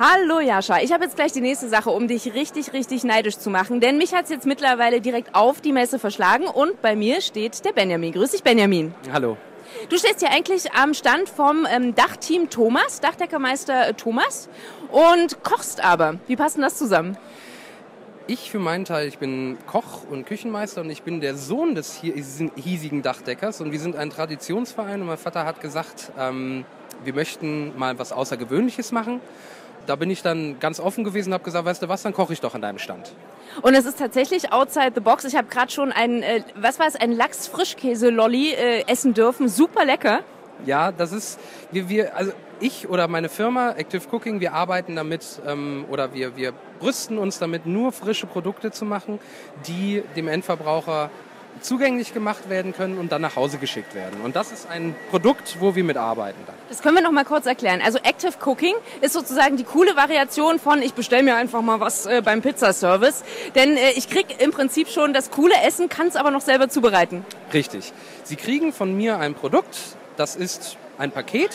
Hallo Jascha, ich habe jetzt gleich die nächste Sache, um dich richtig, richtig neidisch zu machen, denn mich hat es jetzt mittlerweile direkt auf die Messe verschlagen und bei mir steht der Benjamin. Grüß dich Benjamin. Hallo. Du stehst ja eigentlich am Stand vom ähm, Dachteam Thomas, Dachdeckermeister äh, Thomas und kochst aber. Wie passt denn das zusammen? Ich für meinen Teil, ich bin Koch und Küchenmeister und ich bin der Sohn des hiesigen Dachdeckers und wir sind ein Traditionsverein und mein Vater hat gesagt, ähm, wir möchten mal was Außergewöhnliches machen da bin ich dann ganz offen gewesen und habe gesagt, weißt du was, dann koche ich doch an deinem Stand. Und es ist tatsächlich outside the box. Ich habe gerade schon ein, äh, was war es, ein Lachs-Frischkäse-Lolli äh, essen dürfen. Super lecker. Ja, das ist, wir, wir, also ich oder meine Firma Active Cooking, wir arbeiten damit ähm, oder wir, wir brüsten uns damit, nur frische Produkte zu machen, die dem Endverbraucher zugänglich gemacht werden können und dann nach Hause geschickt werden. Und das ist ein Produkt, wo wir mitarbeiten. Dann. Das können wir noch mal kurz erklären. Also Active Cooking ist sozusagen die coole Variation von ich bestelle mir einfach mal was äh, beim Pizzaservice, denn äh, ich kriege im Prinzip schon das coole Essen, kann es aber noch selber zubereiten. Richtig. Sie kriegen von mir ein Produkt, das ist ein Paket.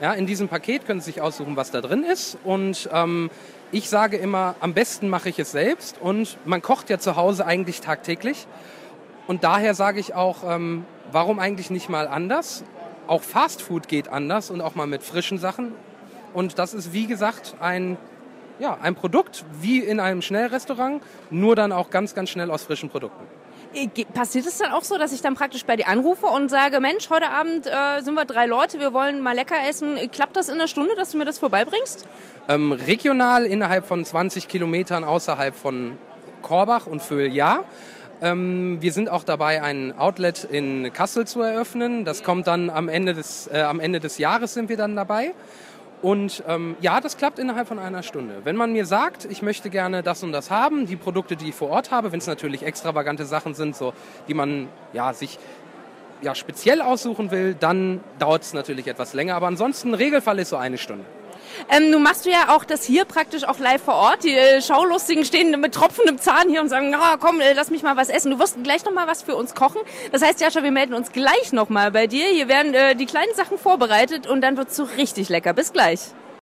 Ja, in diesem Paket können Sie sich aussuchen, was da drin ist und ähm, ich sage immer, am besten mache ich es selbst und man kocht ja zu Hause eigentlich tagtäglich. Und daher sage ich auch, ähm, warum eigentlich nicht mal anders? Auch Fast Food geht anders und auch mal mit frischen Sachen. Und das ist, wie gesagt, ein, ja, ein Produkt wie in einem Schnellrestaurant, nur dann auch ganz, ganz schnell aus frischen Produkten. Äh, passiert es dann auch so, dass ich dann praktisch bei dir anrufe und sage, Mensch, heute Abend äh, sind wir drei Leute, wir wollen mal lecker essen. Klappt das in einer Stunde, dass du mir das vorbeibringst? Ähm, regional innerhalb von 20 Kilometern außerhalb von Korbach und Föhl ja. Ähm, wir sind auch dabei, ein Outlet in Kassel zu eröffnen. Das kommt dann am Ende des, äh, am Ende des Jahres sind wir dann dabei. Und ähm, ja, das klappt innerhalb von einer Stunde. Wenn man mir sagt, ich möchte gerne das und das haben, die Produkte, die ich vor Ort habe, wenn es natürlich extravagante Sachen sind, so die man ja sich ja speziell aussuchen will, dann dauert es natürlich etwas länger. Aber ansonsten Regelfall ist so eine Stunde. Ähm, nun machst du ja auch das hier praktisch auch live vor Ort. Die äh, Schaulustigen stehen mit tropfendem Zahn hier und sagen, oh, komm, äh, lass mich mal was essen. Du wirst gleich noch mal was für uns kochen. Das heißt, Jascha, wir melden uns gleich noch mal bei dir. Hier werden äh, die kleinen Sachen vorbereitet und dann wird's so richtig lecker. Bis gleich.